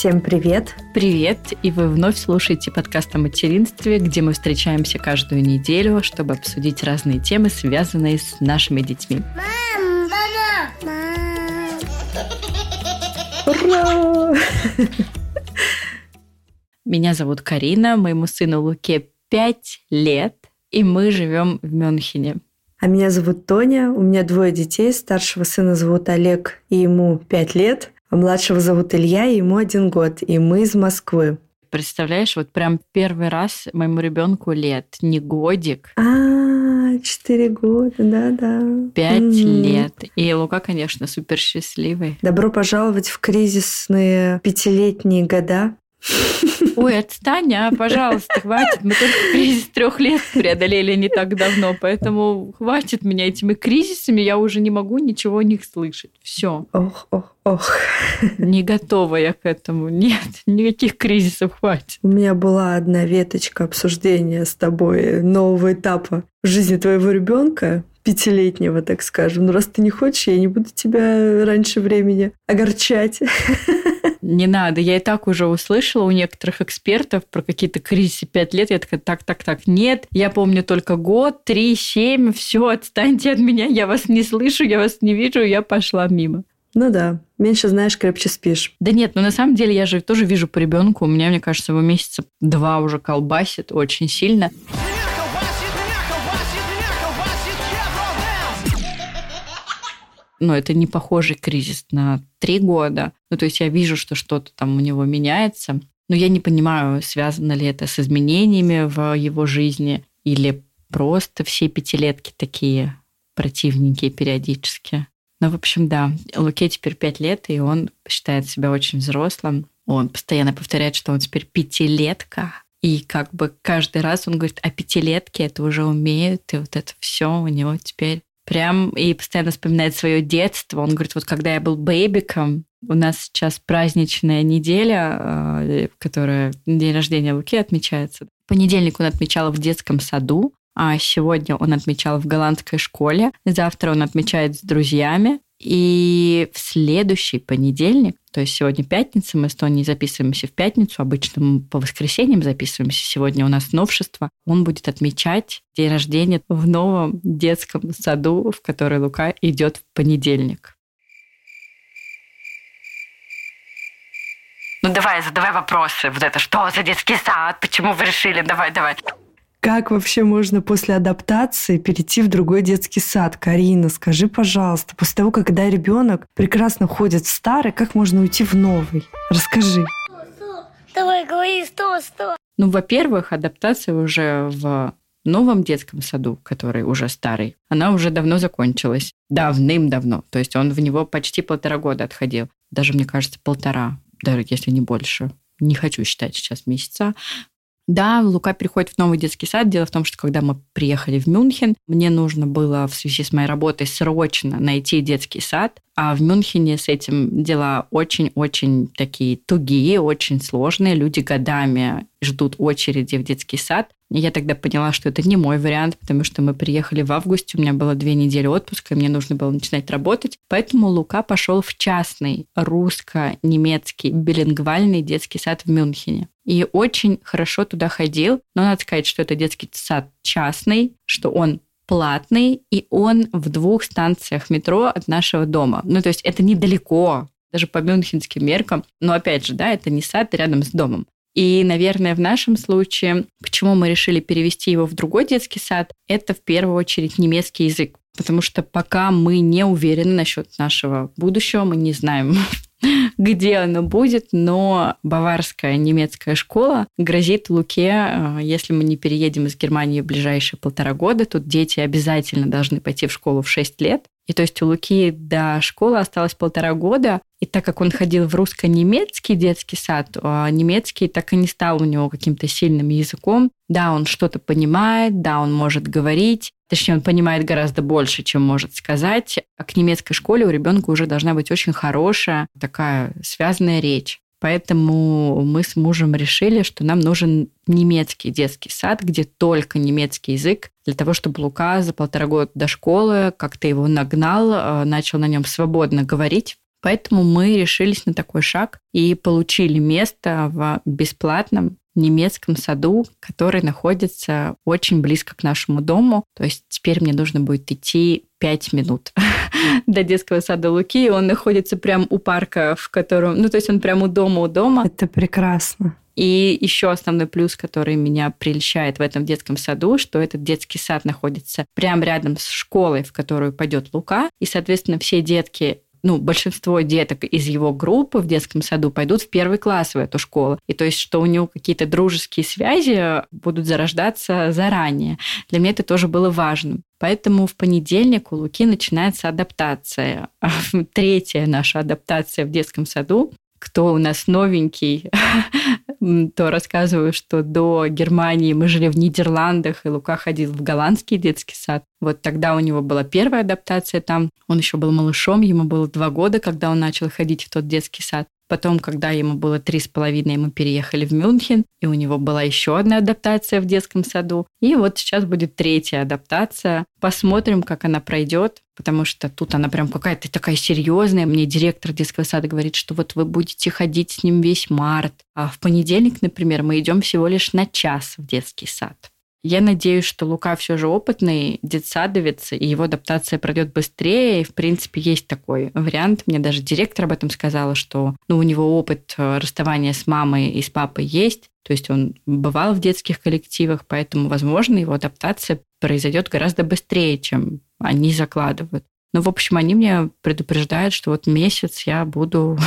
Всем привет! Привет! И вы вновь слушаете подкаст о материнстве, где мы встречаемся каждую неделю, чтобы обсудить разные темы, связанные с нашими детьми. Мам, мама, мам. Ура! Меня зовут Карина, моему сыну Луке 5 лет, и мы живем в Мюнхене. А меня зовут Тоня, у меня двое детей. Старшего сына зовут Олег, и ему 5 лет. Младшего зовут Илья, ему один год. И мы из Москвы. Представляешь, вот прям первый раз моему ребенку лет, не годик. А, четыре года, да-да. Пять mm. лет. И Лука, конечно, супер счастливый. Добро пожаловать в кризисные пятилетние года. Ой, отстань, а, пожалуйста, хватит. Мы только кризис трех лет преодолели не так давно, поэтому хватит меня этими кризисами, я уже не могу ничего о них слышать. Все. Ох, ох, ох. Не готова я к этому. Нет, никаких кризисов хватит. У меня была одна веточка обсуждения с тобой нового этапа в жизни твоего ребенка пятилетнего, так скажем. Но ну, раз ты не хочешь, я не буду тебя раньше времени огорчать. Не надо. Я и так уже услышала у некоторых экспертов про какие-то кризисы 5 лет. Я такая, так, так, так, нет. Я помню только год, 3, 7, все, отстаньте от меня, я вас не слышу, я вас не вижу, я пошла мимо. Ну да, меньше знаешь, крепче спишь. Да нет, ну на самом деле я же тоже вижу по ребенку. У меня, мне кажется, его месяца два уже колбасит очень сильно. Но это не похожий кризис на три года. Ну, то есть я вижу, что что-то там у него меняется, но я не понимаю, связано ли это с изменениями в его жизни или просто все пятилетки такие противненькие периодически. Ну, в общем, да, Луке теперь пять лет, и он считает себя очень взрослым. Он постоянно повторяет, что он теперь пятилетка. И как бы каждый раз он говорит, а пятилетки это уже умеют, и вот это все у него теперь прям и постоянно вспоминает свое детство. Он говорит, вот когда я был бэйбиком, у нас сейчас праздничная неделя, э, которая день рождения Луки отмечается. Понедельник он отмечал в детском саду, а сегодня он отмечал в голландской школе. Завтра он отмечает с друзьями. И в следующий понедельник, то есть сегодня пятница, мы с Тони записываемся в пятницу, обычно мы по воскресеньям записываемся, сегодня у нас новшество, он будет отмечать день рождения в новом детском саду, в который Лука идет в понедельник. Ну давай, задавай вопросы. Вот это что за детский сад? Почему вы решили? Давай, давай. Как вообще можно после адаптации перейти в другой детский сад? Карина, скажи, пожалуйста, после того, когда ребенок прекрасно ходит в старый, как можно уйти в новый? Расскажи. Давай, говори, сто, сто. Ну, во-первых, адаптация уже в новом детском саду, который уже старый, она уже давно закончилась. Давным-давно. То есть он в него почти полтора года отходил. Даже, мне кажется, полтора, даже если не больше. Не хочу считать сейчас месяца. Да, Лука переходит в новый детский сад. Дело в том, что когда мы приехали в Мюнхен, мне нужно было в связи с моей работой срочно найти детский сад. А в Мюнхене с этим дела очень-очень такие тугие, очень сложные. Люди годами ждут очереди в детский сад. Я тогда поняла, что это не мой вариант, потому что мы приехали в августе, у меня было две недели отпуска, и мне нужно было начинать работать. Поэтому Лука пошел в частный русско-немецкий билингвальный детский сад в Мюнхене и очень хорошо туда ходил. Но надо сказать, что это детский сад частный, что он платный, и он в двух станциях метро от нашего дома. Ну, то есть это недалеко, даже по мюнхенским меркам. Но опять же, да, это не сад рядом с домом. И, наверное, в нашем случае, почему мы решили перевести его в другой детский сад, это в первую очередь немецкий язык. Потому что пока мы не уверены насчет нашего будущего, мы не знаем, где оно будет, но баварская немецкая школа грозит Луке, э, если мы не переедем из Германии в ближайшие полтора года, тут дети обязательно должны пойти в школу в 6 лет. И то есть у Луки до школы осталось полтора года, и так как он ходил в русско-немецкий детский сад, а немецкий так и не стал у него каким-то сильным языком. Да, он что-то понимает, да, он может говорить, Точнее, он понимает гораздо больше, чем может сказать. А к немецкой школе у ребенка уже должна быть очень хорошая такая связанная речь. Поэтому мы с мужем решили, что нам нужен немецкий детский сад, где только немецкий язык, для того, чтобы Лука за полтора года до школы как-то его нагнал, э, начал на нем свободно говорить, Поэтому мы решились на такой шаг и получили место в бесплатном немецком саду, который находится очень близко к нашему дому. То есть теперь мне нужно будет идти 5 минут до детского сада Луки. Он находится прямо у парка, в котором... Ну, то есть он прямо у дома, у дома. Это прекрасно. И еще основной плюс, который меня прельщает в этом детском саду, что этот детский сад находится прямо рядом с школой, в которую пойдет Лука. И, соответственно, все детки ну, большинство деток из его группы в детском саду пойдут в первый класс в эту школу. И то есть, что у него какие-то дружеские связи будут зарождаться заранее. Для меня это тоже было важным. Поэтому в понедельник у Луки начинается адаптация. Третья наша адаптация в детском саду кто у нас новенький, то рассказываю, что до Германии мы жили в Нидерландах, и Лука ходил в голландский детский сад. Вот тогда у него была первая адаптация там. Он еще был малышом, ему было два года, когда он начал ходить в тот детский сад. Потом, когда ему было три с половиной, мы переехали в Мюнхен, и у него была еще одна адаптация в детском саду. И вот сейчас будет третья адаптация. Посмотрим, как она пройдет, потому что тут она прям какая-то такая серьезная. Мне директор детского сада говорит, что вот вы будете ходить с ним весь март. А в понедельник, например, мы идем всего лишь на час в детский сад. Я надеюсь, что Лука все же опытный детсадовец, и его адаптация пройдет быстрее. И, в принципе, есть такой вариант. Мне даже директор об этом сказала, что ну, у него опыт э, расставания с мамой и с папой есть. То есть он бывал в детских коллективах, поэтому, возможно, его адаптация произойдет гораздо быстрее, чем они закладывают. Но, в общем, они мне предупреждают, что вот месяц я буду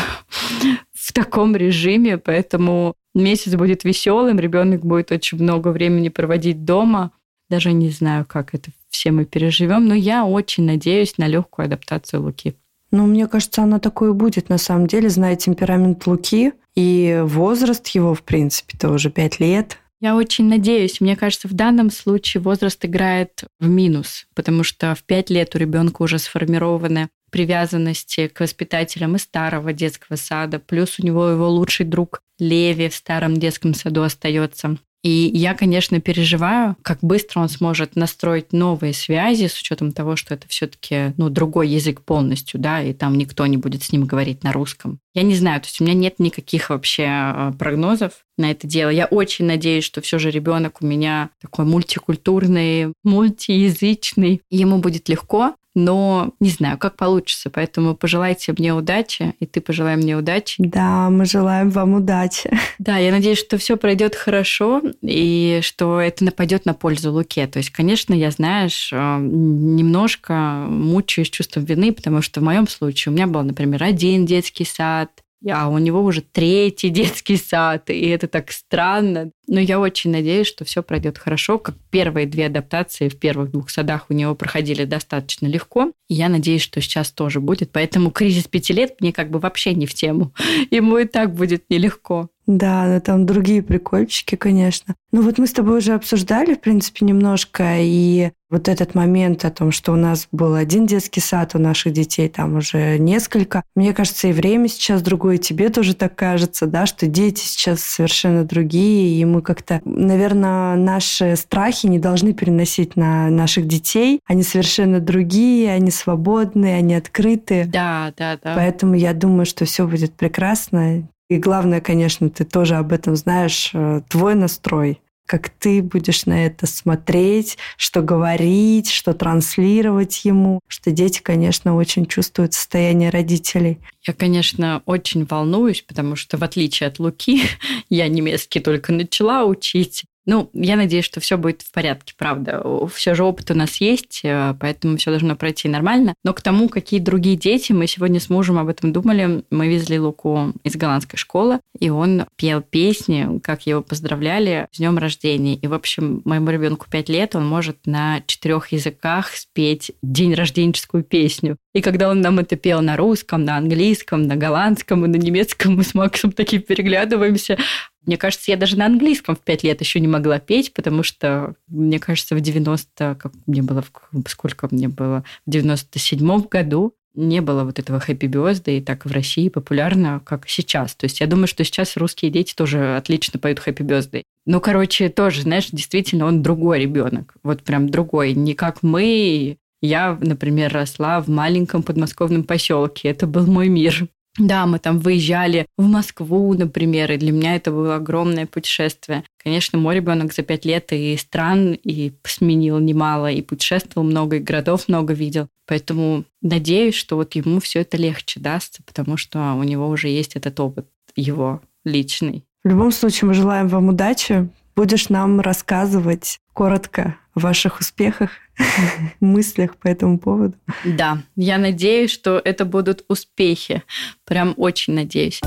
в таком режиме, поэтому месяц будет веселым, ребенок будет очень много времени проводить дома. Даже не знаю, как это все мы переживем, но я очень надеюсь на легкую адаптацию Луки. Ну, мне кажется, она такой и будет на самом деле, зная темперамент Луки и возраст его, в принципе, то уже пять лет. Я очень надеюсь. Мне кажется, в данном случае возраст играет в минус, потому что в пять лет у ребенка уже сформированы привязанности к воспитателям из старого детского сада, плюс у него его лучший друг Леви в старом детском саду остается. И я, конечно, переживаю, как быстро он сможет настроить новые связи с учетом того, что это все-таки ну, другой язык полностью, да, и там никто не будет с ним говорить на русском. Я не знаю, то есть у меня нет никаких вообще а, прогнозов на это дело. Я очень надеюсь, что все же ребенок у меня такой мультикультурный, мультиязычный, ему будет легко, но не знаю, как получится. Поэтому пожелайте мне удачи, и ты пожелай мне удачи. Да, мы желаем вам удачи. Да, я надеюсь, что все пройдет хорошо, и что это нападет на пользу Луке. То есть, конечно, я, знаешь, э, немножко мучаюсь чувством вины, потому что в моем случае у меня был, например, один детский сад, а у него уже третий детский сад, и это так странно. Но я очень надеюсь, что все пройдет хорошо, как первые две адаптации в первых двух садах у него проходили достаточно легко. И я надеюсь, что сейчас тоже будет. Поэтому кризис пяти лет мне как бы вообще не в тему. Ему и так будет нелегко. Да, но там другие прикольчики, конечно. Ну вот мы с тобой уже обсуждали, в принципе, немножко, и вот этот момент о том, что у нас был один детский сад, у наших детей там уже несколько. Мне кажется, и время сейчас другое, тебе тоже так кажется, да, что дети сейчас совершенно другие, и мы как-то, наверное, наши страхи не должны переносить на наших детей. Они совершенно другие, они свободные, они открытые. Да, да, да. Поэтому я думаю, что все будет прекрасно. И главное, конечно, ты тоже об этом знаешь, э, твой настрой, как ты будешь на это смотреть, что говорить, что транслировать ему, что дети, конечно, очень чувствуют состояние родителей. Я, конечно, очень волнуюсь, потому что, в отличие от Луки, я немецкий только начала учить, ну, я надеюсь, что все будет в порядке, правда. Все же опыт у нас есть, э, поэтому все должно пройти нормально. Но к тому, какие другие дети, мы сегодня с мужем об этом думали. Мы везли Луку из голландской школы, и он пел песни, как его поздравляли с днем рождения. И, в общем, моему ребенку 5 лет, он может на четырех языках спеть день рожденческую песню. И когда он нам это пел на русском, на английском, на голландском и на немецком, мы с Максом такие переглядываемся. Мне кажется, я даже на английском в пять лет еще не могла петь, потому что, мне кажется, в 90, как мне было, сколько мне было, в 97 году не было вот этого хэппи birthday так в России популярно, как сейчас. То есть я думаю, что сейчас русские дети тоже отлично поют хэппи birthday. Ну, короче, тоже, знаешь, действительно, он другой ребенок. Вот прям другой. Не как мы, Я, например, росла в маленьком подмосковном поселке. Это был мой мир. Да, мы там выезжали в Москву, например, и для меня это было огромное путешествие. Конечно, мой ребенок за пять лет и стран и сменил немало, и путешествовал много, и городов много видел. Поэтому надеюсь, что вот ему все это легче дастся, потому что у него уже есть этот опыт его личный. В любом случае, мы желаем вам удачи. Будешь нам рассказывать коротко о ваших успехах, мыслях по этому поводу. Да, я надеюсь, что это будут успехи. Прям очень надеюсь.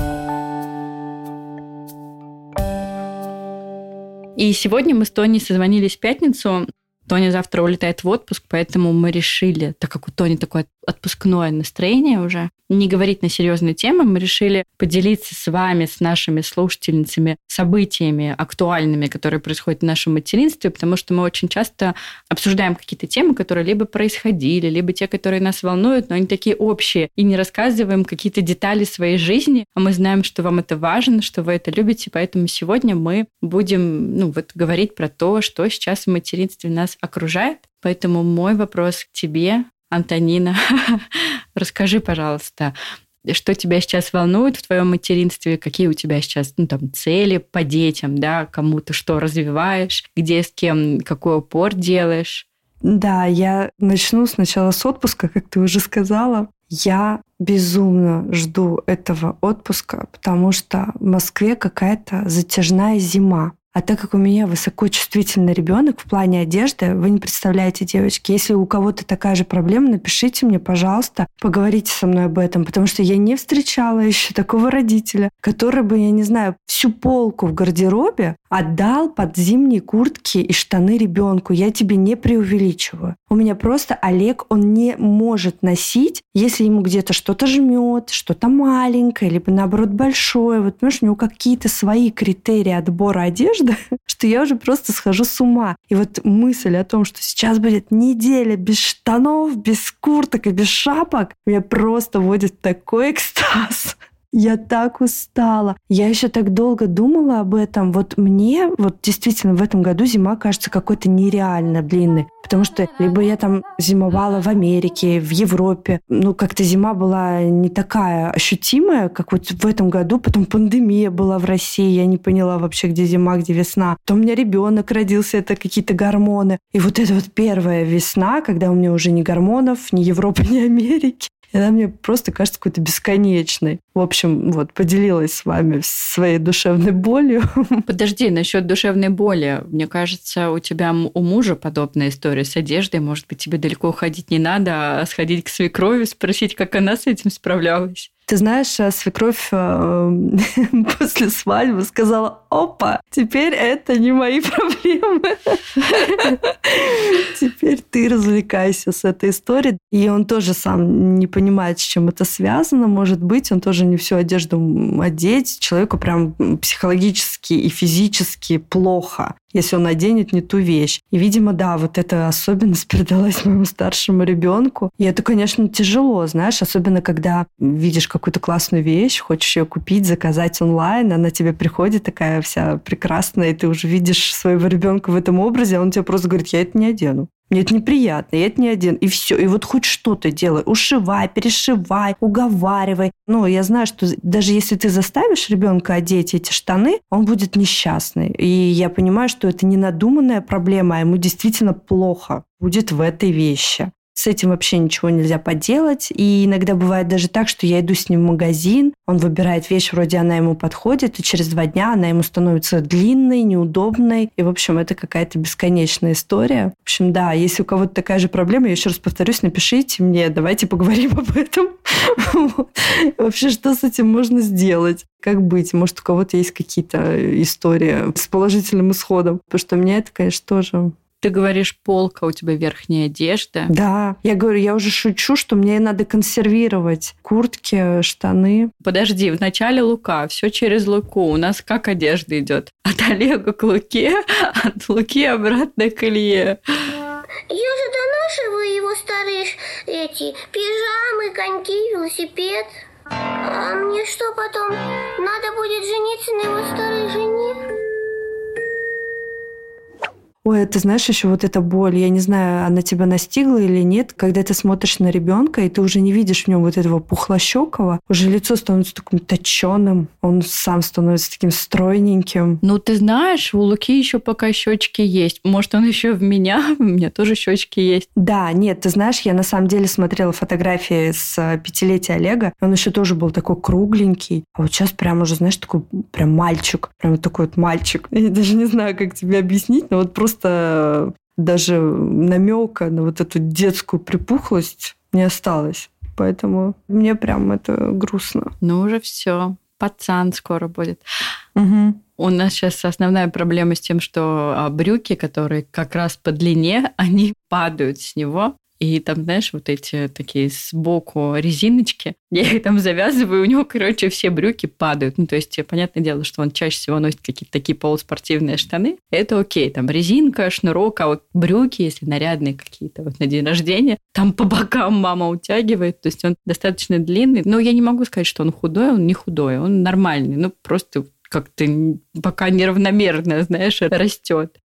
И сегодня мы с Тони созвонились в пятницу. Тоня завтра улетает в отпуск, поэтому мы решили, так как у Тони такое отпускное настроение уже, не говорить на серьезные темы, мы решили поделиться с вами, с нашими слушательницами, событиями актуальными, которые происходят в нашем материнстве, потому что мы очень часто обсуждаем какие-то темы, которые либо происходили, либо те, которые нас волнуют, но они такие общие, и не рассказываем какие-то детали своей жизни, а мы знаем, что вам это важно, что вы это любите, поэтому сегодня мы будем ну, вот, говорить про то, что сейчас в материнстве нас окружает. Поэтому мой вопрос к тебе, Антонина, расскажи, пожалуйста, что тебя сейчас волнует в твоем материнстве, какие у тебя сейчас ну, там, цели по детям, да, кому ты что развиваешь, где с кем какой упор делаешь. Да, я начну сначала с отпуска, как ты уже сказала. Я безумно жду этого отпуска, потому что в Москве какая-то затяжная зима. А так как у меня высокочувствительный ребенок в плане одежды, вы не представляете, девочки, если у кого-то такая же проблема, напишите мне, пожалуйста, поговорите со мной об этом, потому что я не встречала еще такого родителя, который бы, я не знаю, всю полку в гардеробе отдал под зимние куртки и штаны ребенку. Я тебе не преувеличиваю. У меня просто Олег, он не может носить, если ему где-то что-то жмет, что-то маленькое, либо наоборот большое. Вот, понимаешь, у него какие-то свои критерии отбора одежды, одежда, что я уже просто схожу с ума. И вот мысль о том, что сейчас будет неделя без штанов, без курток и без шапок, меня просто вводит в такой экстаз. Я так устала. Я еще так долго думала об этом. Вот мне, вот действительно, в этом году зима кажется какой-то нереально длинной. Потому что либо я там зимовала в Америке, в Европе. Ну, как-то зима была не такая ощутимая, как вот в этом году. Потом пандемия была в России. Я не поняла вообще, где зима, где весна. Потом у меня ребенок родился, это какие-то гормоны. И вот это вот первая весна, когда у меня уже ни гормонов, ни Европы, ни Америки. И она мне просто кажется какой-то бесконечной. В общем, вот, поделилась с вами своей душевной болью. Подожди, насчет душевной боли. Мне кажется, у тебя у мужа подобная история с одеждой. Может быть, тебе далеко уходить не надо, а сходить к свекрови, спросить, как она с этим справлялась. Ты знаешь, э, свекровь э, после свадьбы сказала, опа, теперь это не мои проблемы. Теперь ты развлекайся с этой историей. И он тоже сам не понимает, с чем это связано. Может быть, он тоже не всю одежду одеть. Человеку прям психологически и физически плохо если он наденет не ту вещь. И, видимо, да, вот эта особенность передалась моему старшему ребенку. И это, конечно, тяжело, знаешь, особенно когда видишь какую-то классную вещь, хочешь ее купить, заказать онлайн, она тебе приходит такая вся прекрасная, и ты уже видишь своего ребенка в этом образе, а он тебе просто говорит, я это не одену. Мне это неприятно, я это не один. И все. И вот хоть что-то делай. Ушивай, перешивай, уговаривай. Ну, я знаю, что даже если ты заставишь ребенка одеть эти штаны, он будет несчастный. И я понимаю, что это не надуманная проблема, а ему действительно плохо будет в этой вещи. С этим вообще ничего нельзя поделать. И иногда бывает даже так, что я иду с ним в магазин, он выбирает вещь, вроде она ему подходит, и через два дня она ему становится длинной, неудобной. И, в общем, это какая-то бесконечная история. В общем, да, если у кого-то такая же проблема, я еще раз повторюсь, напишите мне, давайте поговорим об этом. Вообще, что с этим можно сделать? Как быть? Может, у кого-то есть какие-то истории с положительным исходом? Потому что меня это, конечно, тоже ты говоришь, полка у тебя верхняя одежда. Да. Я говорю, я уже шучу, что мне надо консервировать куртки, штаны. Подожди, в начале Лука, все через Луку. У нас как одежда идет? От Олега к Луке, от Луки обратно к Илье. Я же донашиваю его старые эти пижамы, коньки, велосипед. А мне что потом? Надо будет жениться на его старой жене? Ой, ты знаешь, еще вот эта боль, я не знаю, она тебя настигла или нет, когда ты смотришь на ребенка, и ты уже не видишь в нем вот этого пухлощекого, уже лицо становится таким точеным, он сам становится таким стройненьким. Ну, ты знаешь, у Луки еще пока щечки есть. Может, он еще в меня, у меня тоже щечки есть. Да, нет, ты знаешь, я на самом деле смотрела фотографии с э, пятилетия Олега, он еще тоже был такой кругленький, а вот сейчас прям уже, знаешь, такой прям мальчик, прям такой вот мальчик. Я даже не знаю, как тебе объяснить, но вот просто просто даже намека на вот эту детскую припухлость не осталось. Поэтому мне прям это грустно. Ну, уже все. Пацан скоро будет. Угу. У нас сейчас основная проблема с тем, что а, брюки, которые как раз по длине, они падают с него. И там, знаешь, вот эти такие сбоку резиночки, я их там завязываю, у него, короче, все брюки падают. Ну, то есть, понятное дело, что он чаще всего носит какие-то такие полуспортивные штаны. Это окей, там резинка, шнурок, а вот брюки, если нарядные какие-то вот на день рождения, там по бокам мама утягивает, то есть он достаточно длинный. Но я не могу сказать, что он худой, он не худой, он нормальный, ну, просто как-то пока неравномерно, знаешь, растет.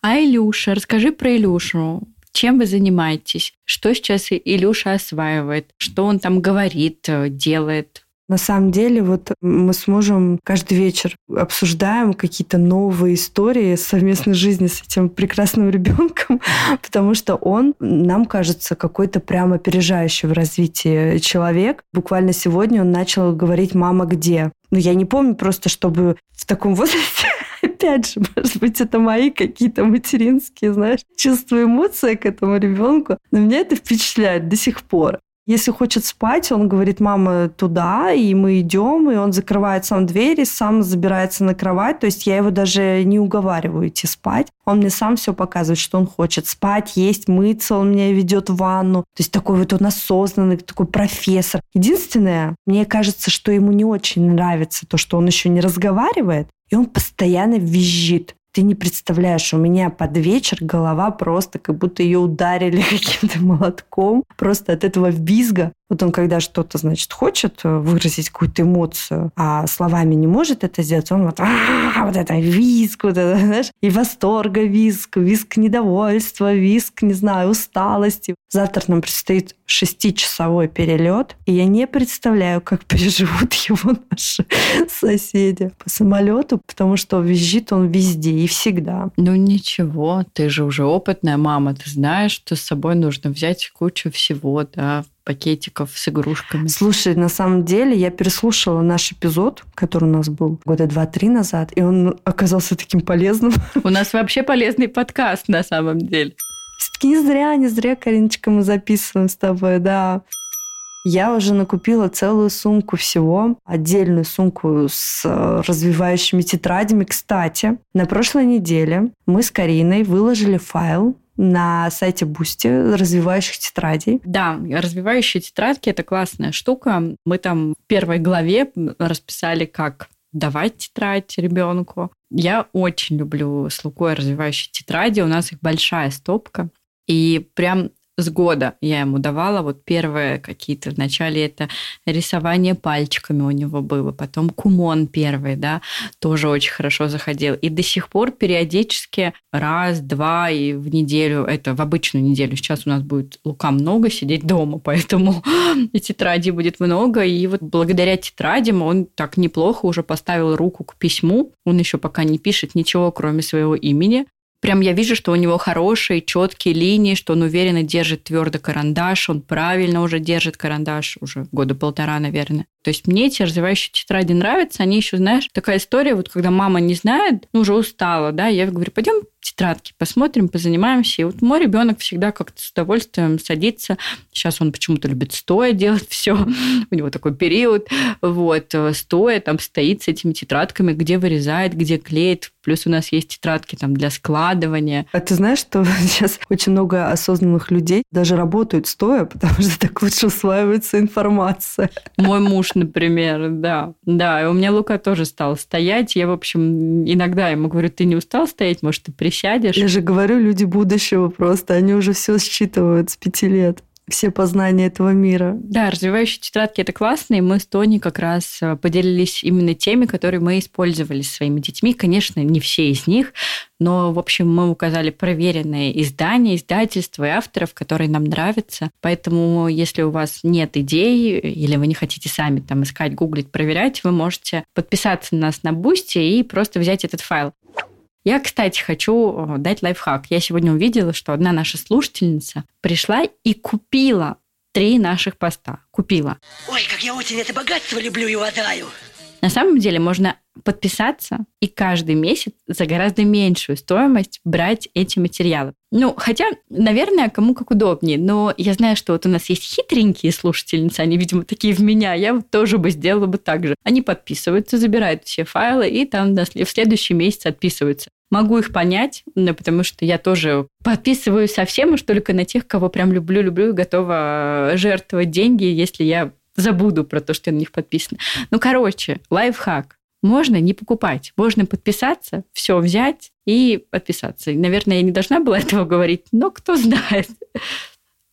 А Илюша, расскажи про Илюшу. Чем вы занимаетесь? Что сейчас Илюша осваивает? Что он там говорит, э, делает? На самом деле, вот мы с мужем каждый вечер обсуждаем какие-то новые истории совместной жизни с этим прекрасным ребенком, потому что он, нам кажется, какой-то прямо опережающий в развитии человек. Буквально сегодня он начал говорить «мама, где?». Ну, я не помню просто, чтобы в таком возрасте опять же, может быть, это мои какие-то материнские, знаешь, чувства, эмоции к этому ребенку. Но меня это впечатляет до сих пор. Если хочет спать, он говорит, мама, туда, и мы идем, и он закрывает сам дверь и сам забирается на кровать. То есть я его даже не уговариваю идти спать. Он мне сам все показывает, что он хочет спать, есть, мыться, он меня ведет в ванну. То есть такой вот он осознанный, такой профессор. Единственное, мне кажется, что ему не очень нравится то, что он еще не разговаривает, и он постоянно визжит. Ты не представляешь, у меня под вечер голова просто как будто ее ударили каким-то молотком. Просто от этого визга вот он, когда что-то, значит, хочет э, выразить какую-то эмоцию, а словами не может это сделать, он вот, а, вот это виск, вот это, знаешь, и восторга виск, виск недовольства, виск, не знаю, усталости. Завтра нам предстоит шестичасовой перелет, и я не представляю, как переживут его наши соседи по самолету, потому что визжит он везде и всегда. Ну ничего, ты же уже опытная мама, ты знаешь, что с собой нужно взять кучу всего, да, пакетиков с игрушками. Слушай, на самом деле я переслушала наш эпизод, который у нас был года два-три назад, и он оказался таким полезным. У нас вообще полезный подкаст на самом деле. Все-таки не зря, не зря, Кариночка, мы записываем с тобой, да. Я уже накупила целую сумку всего, отдельную сумку с э, развивающими тетрадями. Кстати, на прошлой неделе мы с Кариной выложили файл на сайте Boosty развивающих тетрадей. Да, развивающие тетрадки – это классная штука. Мы там в первой главе расписали, как давать тетрадь ребенку. Я очень люблю с Лукой развивающие тетради. У нас их большая стопка. И прям с года я ему давала. Вот первые какие-то, вначале это рисование пальчиками у него было, потом кумон первый, да, тоже очень хорошо заходил. И до сих пор периодически раз, два и в неделю, это в обычную неделю, сейчас у нас будет Лука много сидеть дома, поэтому и тетради будет много. И вот благодаря тетрадям он так неплохо уже поставил руку к письму. Он еще пока не пишет ничего, кроме своего имени. Прям я вижу, что у него хорошие, четкие линии, что он уверенно держит твердо карандаш, он правильно уже держит карандаш, уже года полтора, наверное. То есть мне эти развивающие тетради нравятся, они еще, знаешь, такая история, вот когда мама не знает, ну, уже устала, да, я говорю, пойдем тетрадки, посмотрим, позанимаемся. И вот мой ребенок всегда как-то с удовольствием садится. Сейчас он почему-то любит стоя делать все. У него такой период. Вот, стоя там стоит с этими тетрадками, где вырезает, где клеит. Плюс у нас есть тетрадки там для складывания. А ты знаешь, что сейчас очень много осознанных людей даже работают стоя, потому что так лучше усваивается информация. Мой муж, например, да. Да, и у меня Лука тоже стал стоять. Я, в общем, иногда ему говорю, ты не устал стоять, может, ты присядешь? Я же говорю, люди будущего просто, они уже все считывают с пяти лет. все познания этого мира. Да, развивающие тетрадки это классно, и мы с Тони как раз э, поделились именно теми, которые мы использовали с своими детьми. Конечно, не все из них, но, в общем, мы указали проверенные издания, издательства и авторов, которые нам нравятся. Поэтому, если у вас нет идей или вы не хотите сами там искать, гуглить, проверять, вы можете подписаться на нас на Boosty и просто взять этот файл. Я, кстати, хочу э, дать лайфхак. Я сегодня увидела, что одна наша слушательница пришла и купила три наших поста. Купила. Ой, как я очень это богатство люблю и водаю. На самом деле можно подписаться и каждый месяц за гораздо меньшую стоимость брать эти материалы. Ну, хотя, наверное, кому как удобнее, но я знаю, что вот у нас есть хитренькие слушательницы, они, видимо, такие в меня, я вот тоже бы сделала бы так же. Они подписываются, забирают все файлы и там в следующий месяц отписываются. Могу их понять, ну, потому что я тоже подписываюсь совсем уж только на тех, кого прям люблю-люблю готова жертвовать деньги, если я забуду про то, что я на них подписана. Ну, короче, лайфхак. Можно не покупать, можно подписаться, все взять и подписаться. Наверное, я не должна была этого говорить, но кто знает.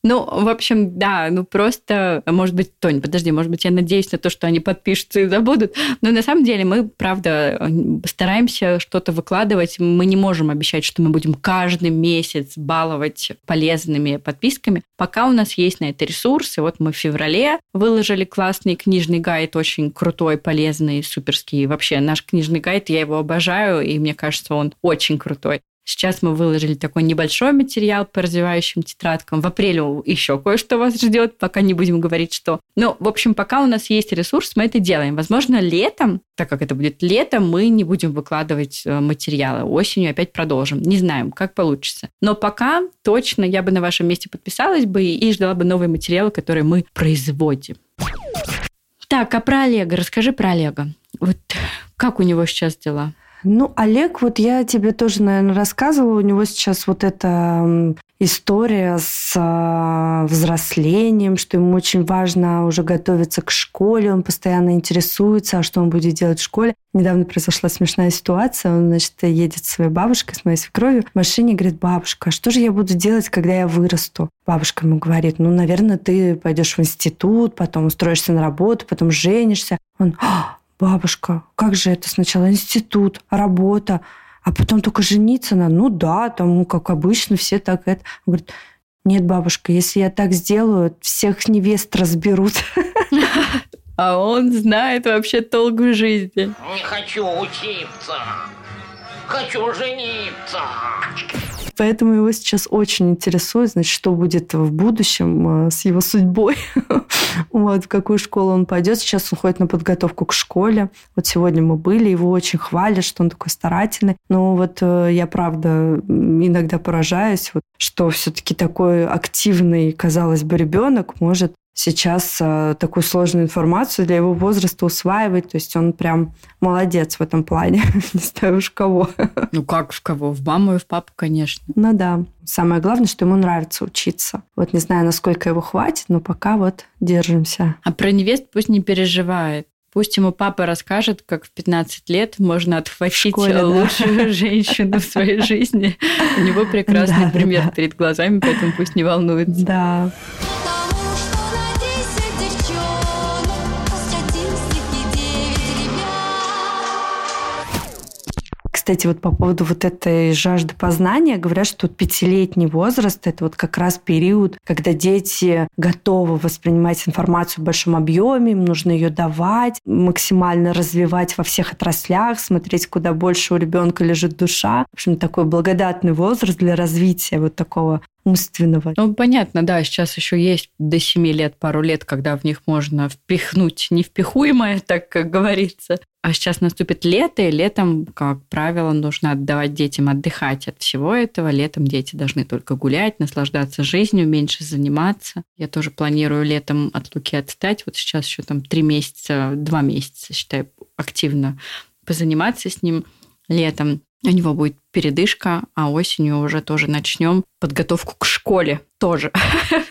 Ну, в общем, да, ну просто, может быть, Тонь, подожди, может быть, я надеюсь на то, что они подпишутся и забудут, но на самом деле мы, правда, стараемся что-то выкладывать. Мы не можем обещать, что мы будем каждый месяц баловать полезными подписками. Пока у нас есть на это ресурсы. Вот мы в феврале выложили классный книжный гайд, очень крутой, полезный, суперский. Вообще, наш книжный гайд, я его обожаю, и мне кажется, он очень крутой. Сейчас мы выложили такой небольшой материал по развивающим тетрадкам. В апреле еще кое-что вас ждет, пока не будем говорить, что. Ну, в общем, пока у нас есть ресурс, мы это делаем. Возможно, летом, так как это будет летом, мы не будем выкладывать э, материалы. Осенью опять продолжим. Не знаем, как получится. Но пока точно я бы на вашем месте подписалась бы и ждала бы новые материалы, которые мы производим. Так, а про Олега? Расскажи про Олега. Вот как у него сейчас дела? Ну, Олег, вот я тебе тоже, наверное, рассказывала, у него сейчас вот эта история с а, взрослением, что ему очень важно уже готовиться к школе, он постоянно интересуется, а что он будет делать в школе. Недавно произошла смешная ситуация, он, значит, едет с своей бабушкой, с моей свекровью в машине говорит, бабушка, что же я буду делать, когда я вырасту? Бабушка ему говорит, ну, наверное, ты пойдешь в институт, потом устроишься на работу, потом женишься. Он, «А, бабушка, как же это сначала институт, работа, а потом только жениться на, ну да, там, ну, как обычно, все так это. Он говорит, нет, бабушка, если я так сделаю, всех невест разберут. А он знает вообще толк в жизни. Не хочу учиться. Хочу жениться. Поэтому его сейчас очень интересует, значит, что будет в будущем э, с его судьбой. вот, в какую школу он пойдет. Сейчас он ходит на подготовку к школе. Вот сегодня мы были, его очень хвалят, что он такой старательный. Но вот э, я, правда, иногда поражаюсь, вот, что все-таки такой активный, казалось бы, ребенок может сейчас э, такую сложную информацию для его возраста усваивать. То есть он прям молодец в этом плане. Не знаю уж кого. Ну как в кого? В маму и в папу, конечно. Ну да. Самое главное, что ему нравится учиться. Вот не знаю, насколько его хватит, но пока вот держимся. А про невест пусть не переживает. Пусть ему папа расскажет, как в 15 лет можно отхватить школе, лучшую да. женщину в своей жизни. У него прекрасный пример перед глазами, поэтому пусть не волнуется. Да. Кстати, вот по поводу вот этой жажды познания, говорят, что пятилетний возраст – это вот как раз период, когда дети готовы воспринимать информацию в большом объеме, им нужно ее давать, максимально развивать во всех отраслях, смотреть, куда больше у ребенка лежит душа. В общем, такой благодатный возраст для развития вот такого умственного. Ну, понятно, да, сейчас еще есть до 7 лет, пару лет, когда в них можно впихнуть невпихуемое, так как говорится. А сейчас наступит лето, и летом, как правило, нужно отдавать детям отдыхать от всего этого. Летом дети должны только гулять, наслаждаться жизнью, меньше заниматься. Я тоже планирую летом от Луки отстать. Вот сейчас еще там три месяца, два месяца, считаю, активно позаниматься с ним летом. У него будет передышка, а осенью уже тоже начнем подготовку к школе тоже.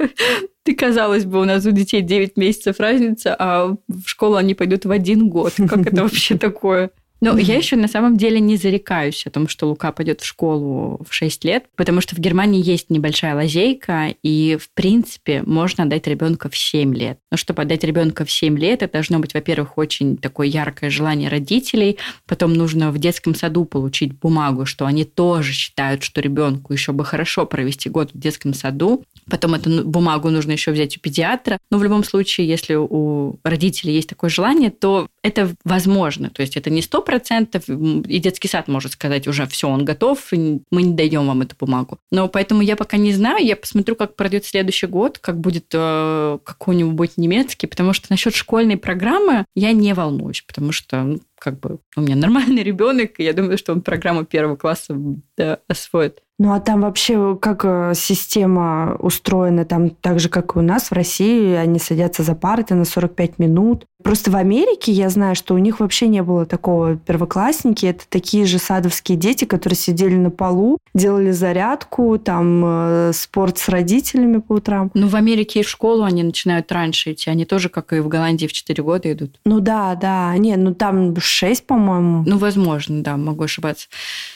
Ты, казалось бы, у нас у детей 9 месяцев разница, а в школу они пойдут в один год. Как это вообще такое? Но я еще на самом деле не зарекаюсь о том, что Лука пойдет в школу в 6 лет, потому что в Германии есть небольшая лазейка, и, в принципе, можно отдать ребенка в 7 лет. Но чтобы отдать ребенка в 7 лет, это должно быть, во-первых, очень такое яркое желание родителей, потом нужно в детском саду получить бумагу, что они тоже считают, что ребенку еще бы хорошо провести год в детском саду, потом эту бумагу нужно еще взять у педиатра. Но в любом случае, если у родителей есть такое желание, то это возможно. То есть это не сто процентов, и детский сад может сказать уже все, он готов, мы не даем вам эту бумагу. Но поэтому я пока не знаю, я посмотрю, как пройдет следующий год, как будет э, какой-нибудь немецкий, потому что насчет школьной программы я не волнуюсь, потому что ну, как бы у меня нормальный ребенок, и я думаю, что он программу первого класса да, освоит. Ну а там вообще как э, система устроена? Там так же, как и у нас в России, они садятся за парты на 45 минут. Просто в Америке я знаю, что у них вообще не было такого первоклассники. Это такие же садовские дети, которые сидели на полу, делали зарядку, там э, спорт с родителями по утрам. Ну в Америке и в школу они начинают раньше идти. Они тоже, как и в Голландии, в 4 года идут. Ну да, да. Не, ну там 6, по-моему. Ну, возможно, да, могу ошибаться.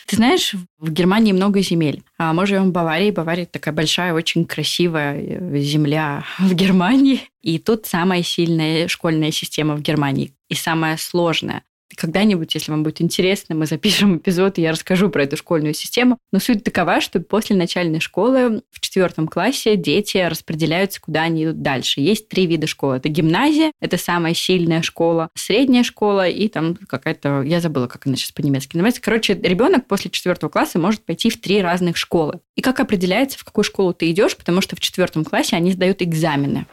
Ты знаешь, в Германии много земель. А мы живем в Баварии. Бавария такая большая, очень красивая э, земля в Германии. И тут самая сильная школьная система в Германии и самая сложная. Когда-нибудь, если вам будет интересно, мы запишем эпизод, и я расскажу про эту школьную систему. Но суть такова, что после начальной школы в четвертом классе дети распределяются, куда они идут дальше. Есть три вида школы. Это гимназия, это самая сильная школа, средняя школа и там какая-то, я забыла, как она сейчас по-немецки называется. Короче, ребенок после четвертого класса может пойти в три разных школы. И как определяется, в какую школу ты идешь, потому что в четвертом классе они сдают экзамены.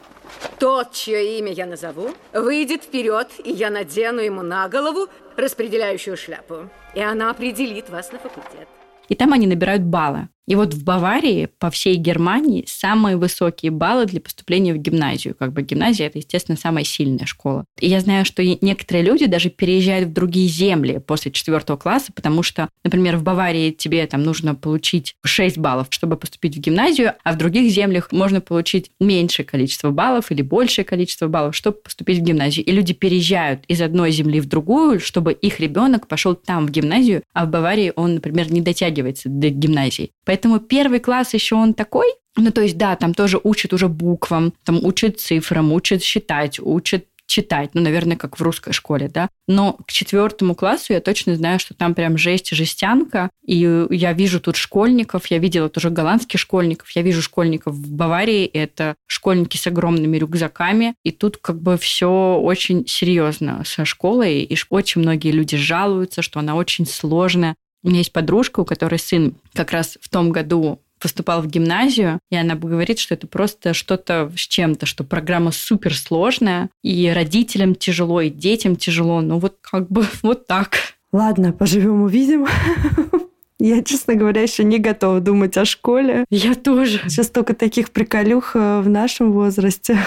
Тот, чье имя я назову, выйдет вперед, и я надену ему на голову распределяющую шляпу. И она определит вас на факультет. И там они набирают баллы. И вот в Баварии по всей Германии самые высокие баллы для поступления в гимназию. Как бы гимназия – это, естественно, самая сильная школа. И я знаю, что некоторые люди даже переезжают в другие земли после четвертого класса, потому что, например, в Баварии тебе там нужно получить 6 баллов, чтобы поступить в гимназию, а в других землях можно получить меньшее количество баллов или большее количество баллов, чтобы поступить в гимназию. И люди переезжают из одной земли в другую, чтобы их ребенок пошел там в гимназию, а в Баварии он, например, не дотягивается до гимназии. Первый класс еще он такой, ну, то есть, да, там тоже учат уже буквам, там учат цифрам, учат считать, учат читать, ну, наверное, как в русской школе, да. Но к четвертому классу я точно знаю, что там прям жесть жестянка, и я вижу тут школьников, я видела тоже голландских школьников, я вижу школьников в Баварии, это школьники с огромными рюкзаками, и тут как бы все очень серьезно со школой, и очень многие люди жалуются, что она очень сложная, у меня есть подружка, у которой сын как раз в том году поступал в гимназию, и она говорит, что это просто что-то с чем-то, что программа суперсложная, и родителям тяжело, и детям тяжело. Ну вот как бы вот так. Ладно, поживем увидим. Я, честно говоря, еще не готова думать о школе. Я тоже. Сейчас только таких приколюх э, в нашем возрасте.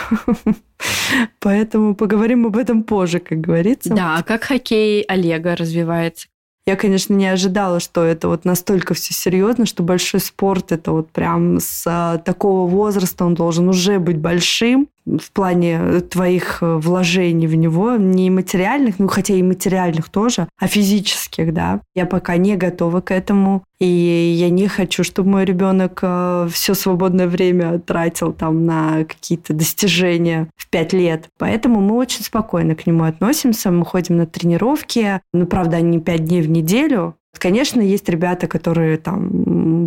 Поэтому поговорим об этом позже, как говорится. Да, а как хоккей Олега развивается? Я, конечно, не ожидала, что это вот настолько все серьезно, что большой спорт это вот прям с а, такого возраста он должен уже быть большим в плане твоих э, вложений в него, не материальных, ну хотя и материальных тоже, а физических, да. Я пока не готова к этому, и я не хочу, чтобы мой ребенок э, все свободное время тратил там на какие-то достижения в пять лет. Поэтому мы очень спокойно к нему относимся, мы ходим на тренировки, ну, правда, они пять дней в неделю, Конечно, есть ребята, которые там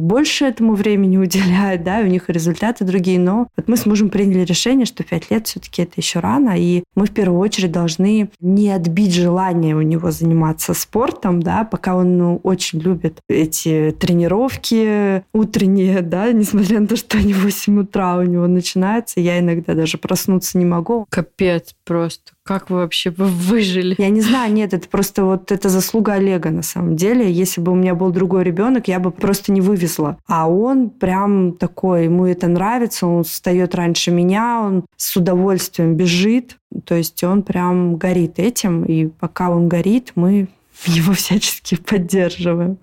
больше этому времени уделяют, да, и у них результаты другие, но вот мы с мужем приняли решение, что пять лет все-таки это еще рано, и мы в первую очередь должны не отбить желание у него заниматься спортом, да, пока он ну, очень любит эти тренировки утренние, да, несмотря на то, что они в 8 утра у него начинаются, я иногда даже проснуться не могу. Капец просто. Как вы вообще вы выжили? Я не знаю, нет, это просто вот это заслуга Олега на самом деле. Если бы у меня был другой ребенок, я бы просто не вывезла. А он прям такой, ему это нравится, он встает раньше меня, он с удовольствием бежит. То есть он прям горит этим, и пока он горит, мы его всячески поддерживаем.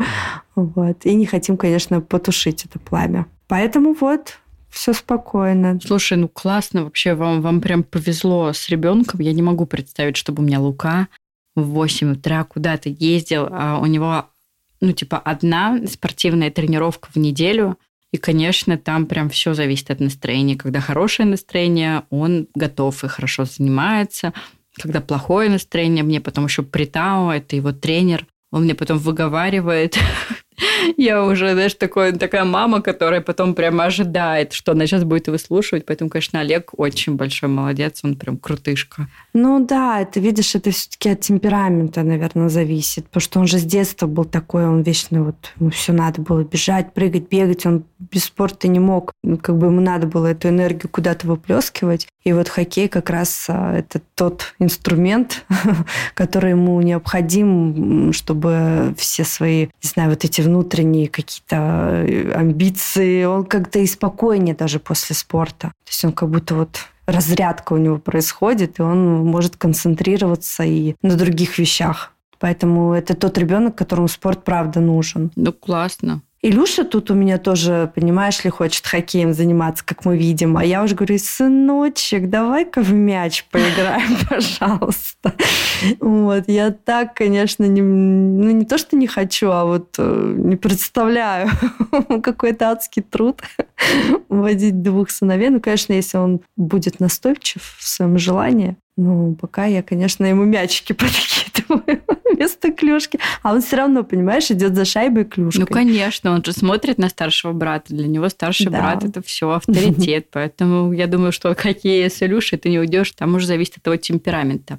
Вот. И не хотим, конечно, потушить это пламя. Поэтому вот все спокойно. Слушай, ну классно вообще, вам, вам прям повезло с ребенком. Я не могу представить, чтобы у меня Лука в 8 утра куда-то ездил, а у него, ну, типа, одна спортивная тренировка в неделю, и, конечно, там прям все зависит от настроения. Когда хорошее настроение, он готов и хорошо занимается. Когда плохое настроение, мне потом еще Притао, это его тренер, он мне потом выговаривает я уже, знаешь, такой, такая мама, которая потом прямо ожидает, что она сейчас будет выслушивать. Поэтому, конечно, Олег очень большой молодец, он прям крутышка. Ну да, это, видишь, это все-таки от темперамента, наверное, зависит. Потому что он же с детства был такой, он вечно вот, ему все надо было бежать, прыгать, бегать. Он без спорта не мог. Ну, как бы ему надо было эту энергию куда-то выплескивать. И вот хоккей как раз а, это тот инструмент, который ему необходим, чтобы все свои, не знаю, вот эти внутренние какие-то э, амбиции, он как-то и спокойнее даже после спорта. То есть он как будто вот разрядка у него происходит, и он может концентрироваться и на других вещах. Поэтому это тот ребенок, которому спорт правда нужен. Ну, классно. Илюша тут у меня тоже, понимаешь ли, хочет хоккеем заниматься, как мы видим. А я уже говорю, сыночек, давай-ка в мяч поиграем, пожалуйста. Вот, я так, конечно, не, ну, не то, что не хочу, а вот э, не представляю какой-то адский труд водить двух сыновей. Ну, конечно, если он будет настойчив в своем желании, ну, пока я, конечно, ему мячики подкидываю вместо клюшки. А он все равно, понимаешь, идет за шайбой клюшкой. Ну, конечно, он же смотрит на старшего брата. Для него старший да. брат это все авторитет. Поэтому я думаю, что какие с Илюшей ты не уйдешь, там уже зависит от его темперамента.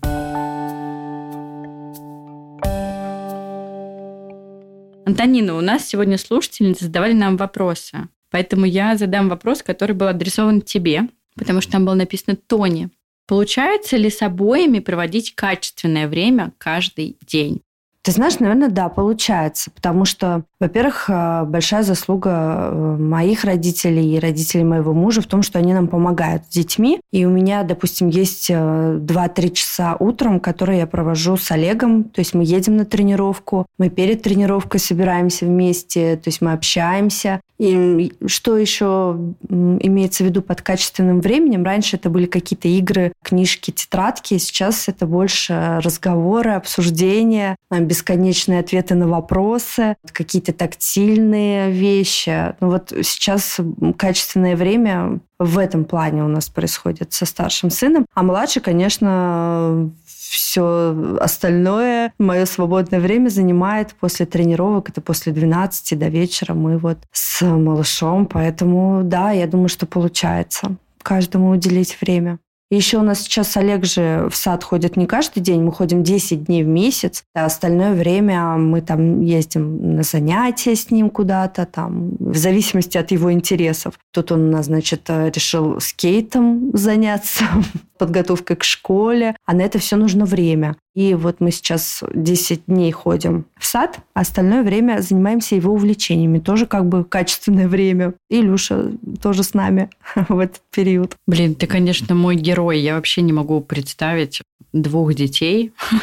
Антонина, у нас сегодня слушательницы задавали нам вопросы. Поэтому я задам вопрос, который был адресован тебе, потому что там было написано Тони. Получается ли с обоими проводить качественное время каждый день? Ты знаешь, наверное, да, получается, потому что, во-первых, э, большая заслуга э, моих родителей и родителей моего мужа в том, что они нам помогают с детьми. И у меня, допустим, есть 2-3 э, часа утром, которые я провожу с Олегом. То есть мы едем на тренировку, мы перед тренировкой собираемся вместе, то есть мы общаемся. И что еще имеется в виду под качественным временем? Раньше это были какие-то игры, книжки, тетрадки. Сейчас это больше разговоры, обсуждения, бесконечные ответы на вопросы, какие-то тактильные вещи. Ну вот сейчас качественное время в этом плане у нас происходит со старшим сыном. А младший, конечно, все остальное, мое свободное время занимает после тренировок, это после 12 до вечера мы вот с малышом, поэтому да, я думаю, что получается каждому уделить время. Еще у нас сейчас Олег же в сад ходит не каждый день, мы ходим 10 дней в месяц, а остальное время мы там ездим на занятия с ним куда-то, там, в зависимости от его интересов. Тут он у нас, значит, решил скейтом заняться, подготовкой к школе, а на это все нужно время. И вот мы сейчас 10 дней ходим в сад, а остальное время занимаемся его увлечениями. Тоже как бы качественное время. Илюша тоже с нами в этот период. Блин, ты, конечно, мой герой. Я вообще не могу представить двух детей.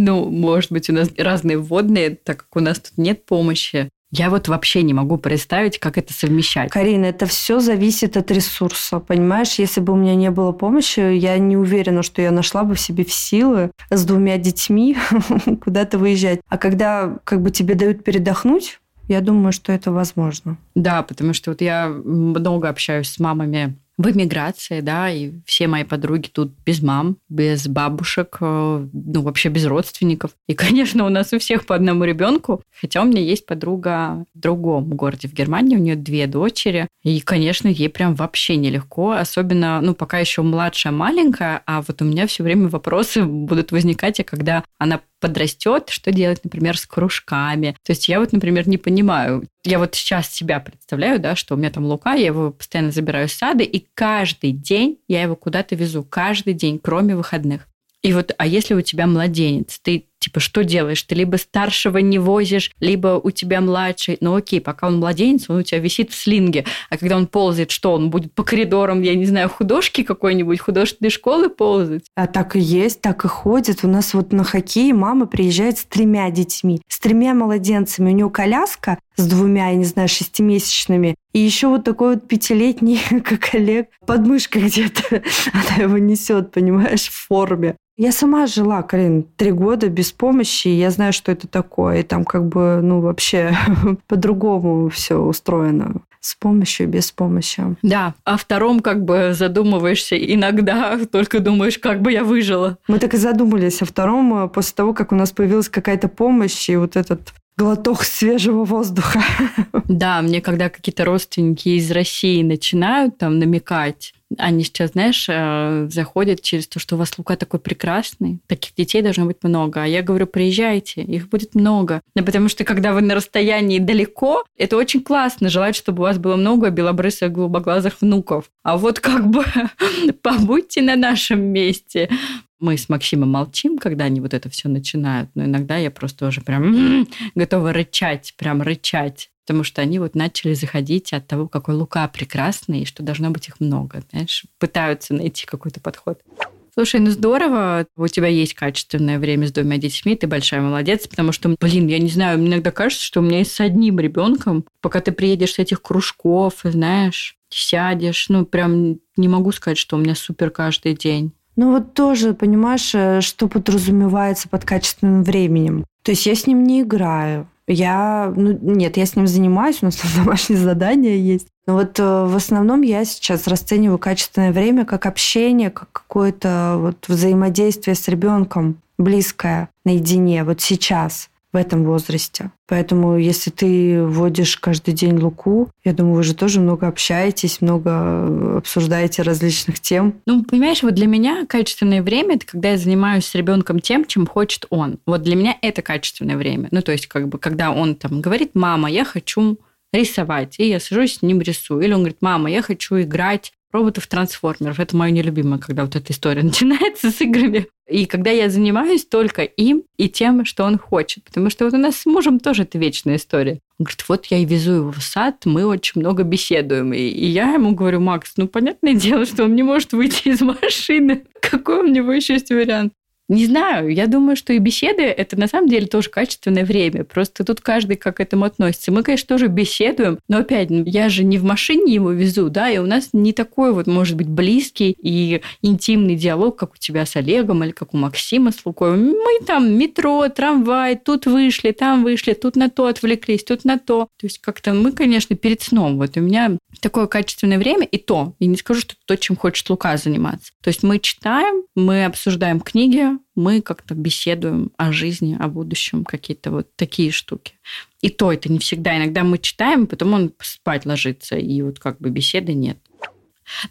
Ну, может быть, у нас разные вводные, так как у нас тут нет помощи. Я вот вообще не могу представить, как это совмещать. Карина, это все зависит от ресурса. Понимаешь, если бы у меня не было помощи, я не уверена, что я нашла бы в себе в силы с двумя детьми куда-то выезжать. А когда как бы тебе дают передохнуть, я думаю, что это возможно. Да, потому что вот я много общаюсь с мамами в эмиграции, да, и все мои подруги тут без мам, без бабушек, э, ну, вообще без родственников. И, конечно, у нас у всех по одному ребенку, хотя у меня есть подруга в другом городе в Германии, у нее две дочери, и, конечно, ей прям вообще нелегко, особенно, ну, пока еще младшая маленькая, а вот у меня все время вопросы будут возникать, и когда она подрастет, что делать, например, с кружками. То есть я вот, например, не понимаю. Я вот сейчас себя представляю, да, что у меня там Лука, я его постоянно забираю с сада, и каждый день я его куда-то везу, каждый день, кроме выходных. И вот, а если у тебя младенец, ты типа что делаешь? Ты либо старшего не возишь, либо у тебя младший. Ну окей, пока он младенец, он у тебя висит в слинге. А когда он ползает, что он будет по коридорам, я не знаю, художки какой-нибудь, художественной школы ползать? А так и есть, так и ходит. У нас вот на хоккее мама приезжает с тремя детьми, с тремя младенцами. У нее коляска с двумя, я не знаю, шестимесячными. И еще вот такой вот пятилетний, как Олег, мышкой где-то. Она его несет, понимаешь, в форме. Я сама жила, Карин, три года без помощи, и я знаю, что это такое. И там как бы, ну, вообще по-другому все устроено. С помощью и без помощи. Да, о втором как бы задумываешься иногда, только думаешь, как бы я выжила. Мы так и задумались о втором э, после того, как у нас появилась какая-то помощь, и вот этот глоток свежего воздуха. Да, мне когда какие-то родственники из России начинают там намекать, они сейчас, знаешь, э, заходят через то, что у вас Лука такой прекрасный, таких детей должно быть много. А я говорю, приезжайте, их будет много. Ну, потому что когда вы на расстоянии далеко, это очень классно, желать, чтобы у вас было много белобрысых, голубоглазых внуков. А вот как бы побудьте на нашем месте. Мы с Максимом молчим, когда они вот это все начинают, но иногда я просто уже прям готова рычать, прям рычать потому что они вот начали заходить от того, какой Лука прекрасный, и что должно быть их много, знаешь, пытаются найти какой-то подход. Слушай, ну здорово, у тебя есть качественное время с двумя детьми, ты большая молодец, потому что, блин, я не знаю, мне иногда кажется, что у меня есть с одним ребенком, пока ты приедешь с этих кружков, знаешь, сядешь, ну прям не могу сказать, что у меня супер каждый день. Ну вот тоже, понимаешь, э, что подразумевается под качественным временем. То есть я с ним не играю. Я, ну нет, я с ним занимаюсь, у нас там домашние задания есть. Но вот э, в основном я сейчас расцениваю качественное время как общение, как какое-то вот взаимодействие с ребенком близкое наедине, вот сейчас в этом возрасте. Поэтому, если ты вводишь каждый день Луку, я думаю, вы же тоже много общаетесь, много обсуждаете различных тем. Ну, понимаешь, вот для меня качественное время это когда я занимаюсь с ребенком тем, чем хочет он. Вот для меня это качественное время. Ну, то есть, как бы, когда он там говорит, мама, я хочу рисовать, и я сажусь с ним рисую. Или он говорит, мама, я хочу играть роботов-трансформеров. Это мое нелюбимое, когда вот эта история начинается с играми. И когда я занимаюсь только им и тем, что он хочет. Потому что вот у нас с мужем тоже это вечная история. Он говорит, вот я и везу его в сад, мы очень много беседуем. И, и я ему говорю, Макс, ну, понятное дело, что он не может выйти из машины. Какой у него еще есть вариант? Не знаю, я думаю, что и беседы – это на самом деле тоже качественное время. Просто тут каждый как к этому относится. Мы, конечно, тоже беседуем, но опять, ну, я же не в машине его везу, да, и у нас не такой вот, может быть, близкий и интимный диалог, как у тебя с Олегом или как у Максима с Лукой. Мы там метро, трамвай, тут вышли, там вышли, тут на то отвлеклись, тут на то. То есть как-то мы, конечно, перед сном. Вот у меня такое качественное время, и то, я не скажу, что это то, чем хочет Лука заниматься. То есть мы читаем, мы обсуждаем книги, мы как-то беседуем о жизни, о будущем, какие-то вот такие штуки. И то это не всегда. Иногда мы читаем, потом он спать ложится, и вот как бы беседы нет.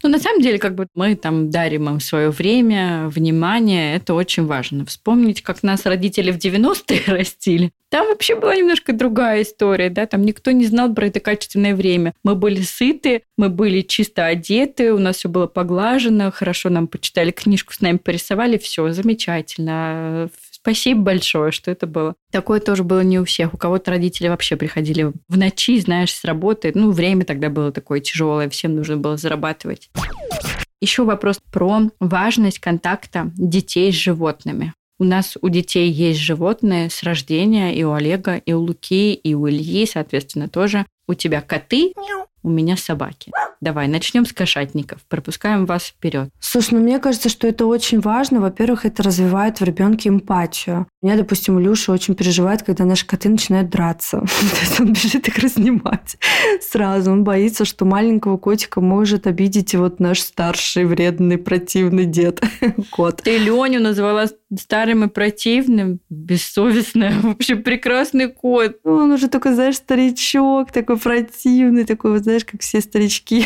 Но на самом деле, как бы мы там дарим им свое время, внимание, это очень важно. Вспомнить, как нас родители в 90-е растили. Там вообще была немножко другая история, да, там никто не знал про это качественное время. Мы были сыты, мы были чисто одеты, у нас все было поглажено, хорошо нам почитали книжку, с нами порисовали, все замечательно, Спасибо большое, что это было. Такое тоже было не у всех. У кого-то родители вообще приходили в ночи, знаешь, с работы. Ну, время тогда было такое тяжелое, всем нужно было зарабатывать. Еще вопрос про важность контакта детей с животными. У нас у детей есть животные с рождения, и у Олега, и у Луки, и у Ильи, соответственно, тоже. У тебя коты, у меня собаки. Давай, начнем с кошатников. Пропускаем вас вперед. Слушай, ну мне кажется, что это очень важно. Во-первых, это развивает в ребенке эмпатию. У меня, допустим, Илюша очень переживает, когда наши коты начинают драться. То есть он бежит их разнимать сразу. Он боится, что маленького котика может обидеть вот наш старший, вредный, противный дед, кот. Ты Леню назвала старым и противным, бессовестная, вообще прекрасный кот. Он уже такой, знаешь, старичок, такой противный, такой, вот, знаешь, как все старички,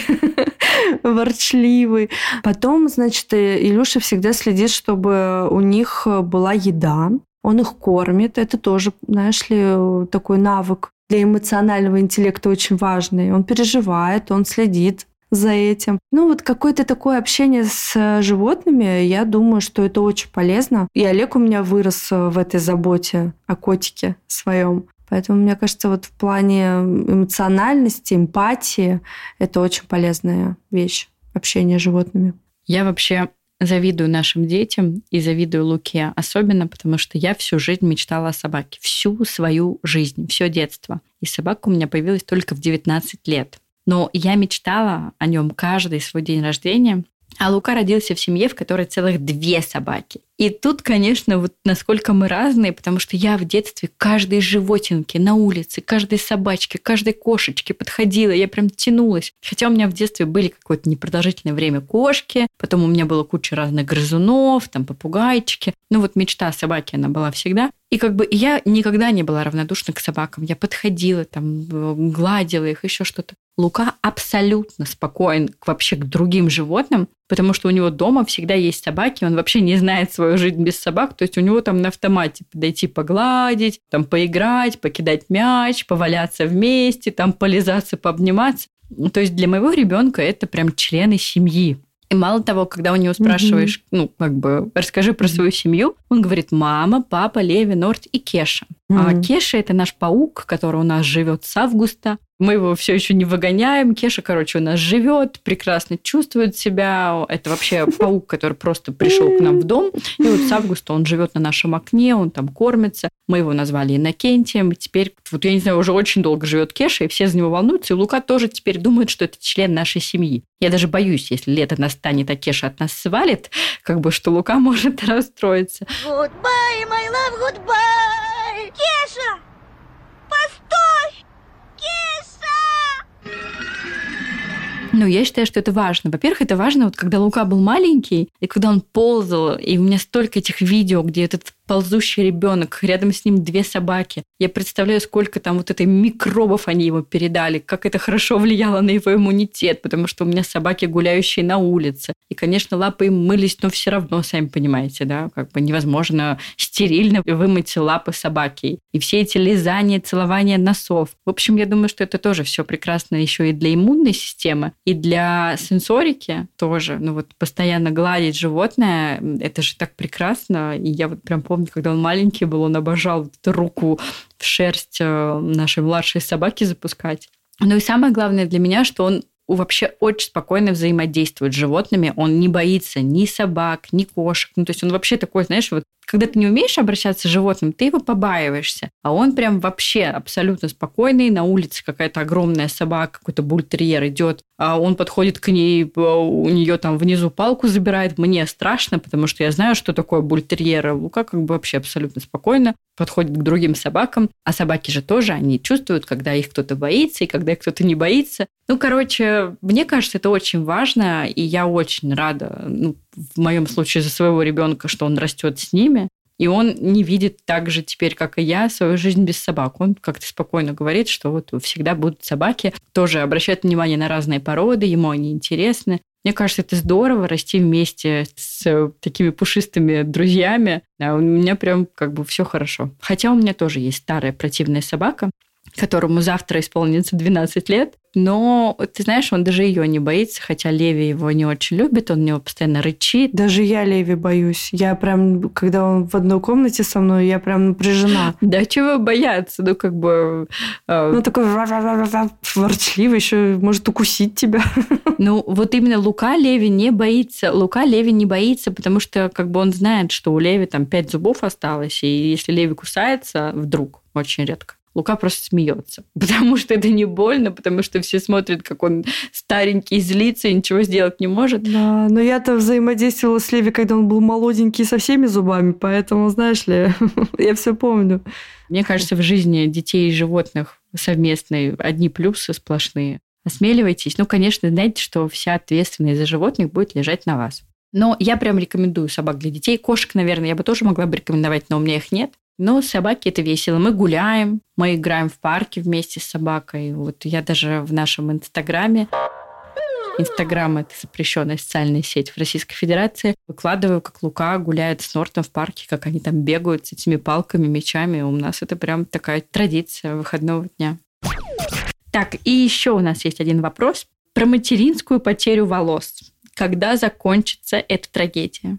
ворчливый. Потом, значит, Илюша всегда следит, чтобы у них была еда, он их кормит. Это тоже, знаешь ли, такой навык для эмоционального интеллекта очень важный. Он переживает, он следит за этим. Ну, вот какое-то такое общение с э, животными, я думаю, что это очень полезно. И Олег у меня вырос э, в этой заботе о котике своем. Поэтому, мне кажется, вот в плане эмоциональности, эмпатии, это очень полезная вещь, общение с животными. Я вообще завидую нашим детям и завидую Луке, особенно потому что я всю жизнь мечтала о собаке. Всю свою жизнь, все детство. И собака у меня появилась только в 19 лет. Но я мечтала о нем каждый свой день рождения. А Лука родился в семье, в которой целых две собаки. И тут, конечно, вот насколько мы разные, потому что я в детстве каждой животинке на улице, каждой собачке, каждой кошечке подходила, я прям тянулась. Хотя у меня в детстве были какое-то непродолжительное время кошки, потом у меня было куча разных грызунов, там попугайчики. Ну вот мечта о собаке, она была всегда. И как бы я никогда не была равнодушна к собакам. Я подходила, там, гладила их, еще что-то. Лука абсолютно спокоен вообще к другим животным, потому что у него дома всегда есть собаки, он вообще не знает свою жизнь без собак, то есть у него там на автомате подойти погладить, там поиграть, покидать мяч, поваляться вместе, там полизаться, пообниматься. То есть для моего ребенка это прям члены семьи. И мало того, когда у него спрашиваешь, mm-hmm. ну, как бы, расскажи про свою семью, он говорит, мама, папа, Леви, Норт и Кеша. Mm-hmm. А Кеша – это наш паук, который у нас живет с августа. Мы его все еще не выгоняем. Кеша, короче, у нас живет, прекрасно чувствует себя. Это вообще паук, который просто пришел к нам в дом. И вот с августа он живет на нашем окне, он там кормится. Мы его назвали Иннокентием. И теперь, вот я не знаю, уже очень долго живет Кеша, и все за него волнуются. И Лука тоже теперь думает, что это член нашей семьи. Я даже боюсь, если лето настанет, а Кеша от нас свалит, как бы, что Лука может расстроиться. Goodbye, my love, goodbye! Кеша! Постой! Ну, я считаю, что это важно. Во-первых, это важно, вот когда Лука был маленький, и когда он ползал, и у меня столько этих видео, где этот ползущий ребенок, рядом с ним две собаки. Я представляю, сколько там вот этой микробов они ему передали, как это хорошо влияло на его иммунитет, потому что у меня собаки, гуляющие на улице. И, конечно, лапы им мылись, но все равно, сами понимаете, да, как бы невозможно стерильно вымыть лапы собаки. И все эти лизания, целования носов. В общем, я думаю, что это тоже все прекрасно еще и для иммунной системы, и для сенсорики тоже. Ну вот постоянно гладить животное, это же так прекрасно. И я вот прям помню, помню, когда он маленький был, он обожал эту руку в шерсть э, нашей младшей собаки запускать. Ну и самое главное для меня, что он вообще очень спокойно взаимодействует с животными. Он не боится ни собак, ни кошек. Ну, то есть он вообще такой, знаешь, вот когда ты не умеешь обращаться с животным, ты его побаиваешься. А он прям вообще абсолютно спокойный. На улице какая-то огромная собака, какой-то бультерьер идет, а он подходит к ней, у нее там внизу палку забирает. Мне страшно, потому что я знаю, что такое бультерьер. Лука как бы вообще абсолютно спокойно подходит к другим собакам. А собаки же тоже, они чувствуют, когда их кто-то боится и когда их кто-то не боится. Ну, короче, мне кажется, это очень важно, и я очень рада, ну, в моем случае за своего ребенка, что он растет с ними. И он не видит так же теперь, как и я, свою жизнь без собак. Он как-то спокойно говорит, что вот всегда будут собаки. Тоже обращает внимание на разные породы, ему они интересны. Мне кажется, это здорово расти вместе с такими пушистыми друзьями. А у меня прям как бы все хорошо. Хотя у меня тоже есть старая противная собака, которому завтра исполнится 12 лет. Но, ты знаешь, он даже ее не боится, хотя Леви его не очень любит, он у него постоянно рычит. Даже я Леви боюсь. Я прям, когда он в одной комнате со мной, я прям напряжена. Да чего бояться? Ну, как бы... А, ну, такой ворчливый, еще может укусить тебя. Ну, вот именно Лука Леви не боится. Лука Леви не боится, потому что как бы он знает, что у Леви там пять зубов осталось, и если Леви кусается, вдруг, очень редко, Лука просто смеется, потому что это не больно, потому что все смотрят, как он старенький, злится и ничего сделать не может. Да, но я-то взаимодействовала с Леви, когда он был молоденький со всеми зубами, поэтому, знаешь ли, я все помню. Мне кажется, в жизни детей и животных совместные одни плюсы сплошные. Осмеливайтесь. Ну, конечно, знаете, что вся ответственность за животных будет лежать на вас. Но я прям рекомендую собак для детей. Кошек, наверное, я бы тоже могла бы рекомендовать, но у меня их нет. Но собаки это весело. Мы гуляем, мы играем в парке вместе с собакой. Вот я даже в нашем инстаграме Инстаграм – это запрещенная социальная сеть в Российской Федерации. Выкладываю, как Лука гуляет с Нортом в парке, как они там бегают с этими палками, мечами. У нас это прям такая традиция выходного дня. Так, и еще у нас есть один вопрос про материнскую потерю волос. Когда закончится эта трагедия?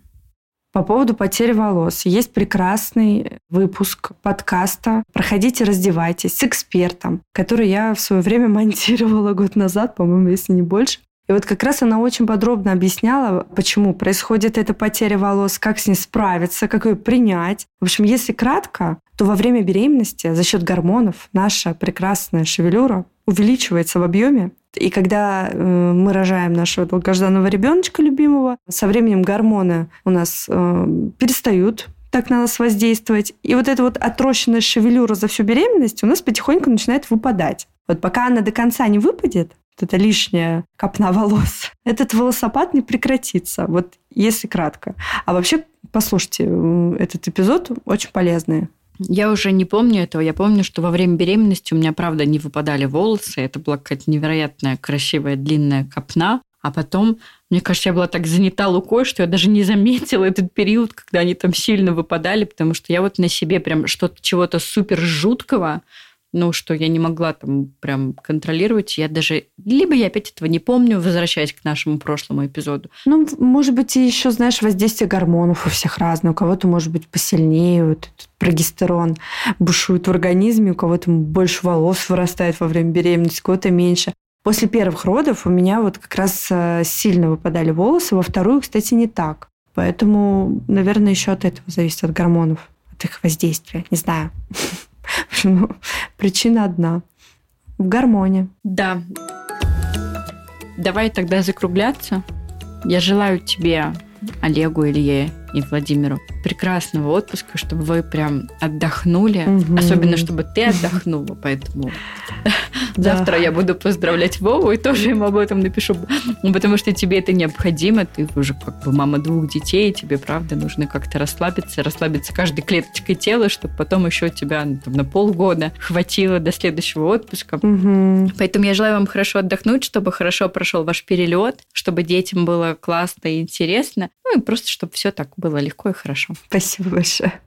По поводу потери волос. Есть прекрасный выпуск подкаста «Проходите, раздевайтесь» с экспертом, который я в свое время монтировала год назад, по-моему, если не больше. И вот как раз она очень подробно объясняла, почему происходит эта потеря волос, как с ней справиться, как ее принять. В общем, если кратко, то во время беременности за счет гормонов наша прекрасная шевелюра увеличивается в объеме, И когда э, мы рожаем нашего долгожданного ребеночка любимого, со временем гормоны у нас э, перестают так на нас воздействовать. И вот эта вот отрощенная шевелюра за всю беременность у нас потихоньку начинает выпадать. Вот пока она до конца не выпадет, вот эта лишняя копна волос, этот волосопад не прекратится. Вот если кратко. А вообще, послушайте, этот эпизод очень полезный. Я уже не помню этого. Я помню, что во время беременности у меня, правда, не выпадали волосы. Это была какая-то невероятная, красивая, длинная копна. А потом, мне кажется, я была так занята лукой, что я даже не заметила этот период, когда они там сильно выпадали, потому что я вот на себе прям что-то, чего-то супер жуткого, ну, что я не могла там прям контролировать. Я даже... Либо я опять этого не помню, возвращаясь к нашему прошлому эпизоду. Ну, может быть, и еще, знаешь, воздействие гормонов у всех разное. У кого-то, может быть, посильнее вот этот прогестерон бушует в организме, у кого-то больше волос вырастает во время беременности, у кого-то меньше. После первых родов у меня вот как раз э, сильно выпадали волосы, во вторую, кстати, не так. Поэтому, наверное, еще от этого зависит от гормонов, от их воздействия. Не знаю. Ну, причина одна. В гармонии. Да. Давай тогда закругляться. Я желаю тебе, Олегу, Илье и Владимиру прекрасного отпуска, чтобы вы прям отдохнули. Угу. Особенно, чтобы ты отдохнула. Поэтому завтра я буду поздравлять Вову и тоже ему об этом напишу. Потому что тебе это необходимо. Ты уже как бы мама двух детей, тебе, правда, нужно как-то расслабиться, расслабиться каждой клеточкой тела, чтобы потом еще тебя ну, там, на полгода хватило до следующего отпуска. Угу. Поэтому я желаю вам хорошо отдохнуть, чтобы хорошо прошел ваш перелет, чтобы детям было классно и интересно. Ну и просто, чтобы все так было легко и хорошо. Спасибо большое.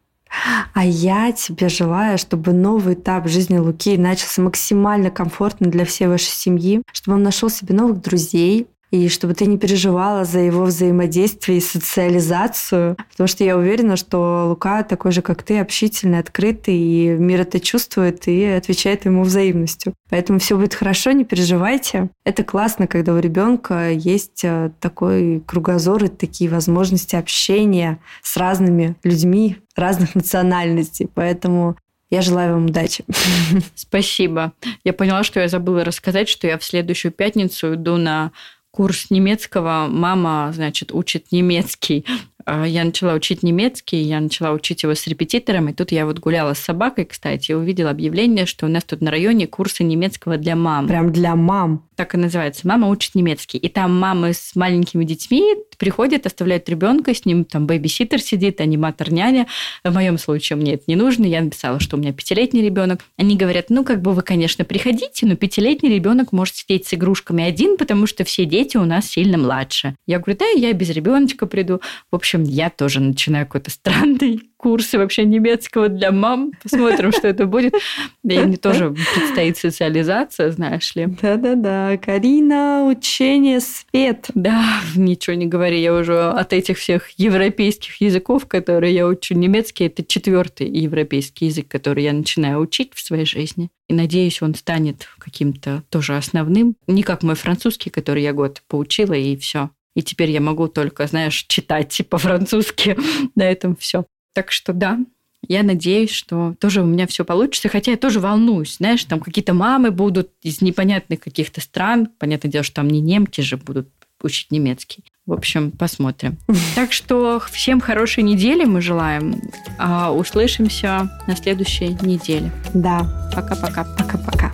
А я тебе желаю, чтобы новый этап жизни Луки начался максимально комфортно для всей вашей семьи, чтобы он нашел себе новых друзей, и чтобы ты не переживала за его взаимодействие и социализацию, потому что я уверена, что Лука такой же, как ты, общительный, открытый, и мир это чувствует и отвечает ему взаимностью. Поэтому все будет хорошо, не переживайте. Это классно, когда у ребенка есть э, такой кругозор и такие возможности общения с разными людьми разных национальностей. Поэтому я желаю вам удачи. Спасибо. Я поняла, что я забыла рассказать, что я в следующую пятницу иду на курс немецкого. Мама, значит, учит немецкий я начала учить немецкий, я начала учить его с репетитором, и тут я вот гуляла с собакой, кстати, и увидела объявление, что у нас тут на районе курсы немецкого для мам. Прям для мам? Так и называется. Мама учит немецкий. И там мамы с маленькими детьми приходят, оставляют ребенка, с ним там babysitter сидит, аниматор, няня. В моем случае мне это не нужно. Я написала, что у меня пятилетний ребенок. Они говорят, ну, как бы вы, конечно, приходите, но пятилетний ребенок может сидеть с игрушками один, потому что все дети у нас сильно младше. Я говорю, да, я без ребеночка приду. В общем, общем, я тоже начинаю какой-то странный курс вообще немецкого для мам. Посмотрим, что это будет. И мне тоже предстоит социализация, знаешь ли. Да-да-да. Карина, учение, свет. Да, ничего не говори. Я уже от этих всех европейских языков, которые я учу, немецкий – это четвертый европейский язык, который я начинаю учить в своей жизни. И надеюсь, он станет каким-то тоже основным. Не как мой французский, который я год поучила, и все. И теперь я могу только, знаешь, читать по-французски. На этом все. Так что да, я надеюсь, что тоже у меня все получится, хотя я тоже волнуюсь, знаешь, там какие-то мамы будут из непонятных каких-то стран, понятное дело, что там не немки же будут учить немецкий. В общем, посмотрим. Так что всем хорошей недели мы желаем. А услышимся на следующей неделе. Да. Пока-пока. Пока-пока.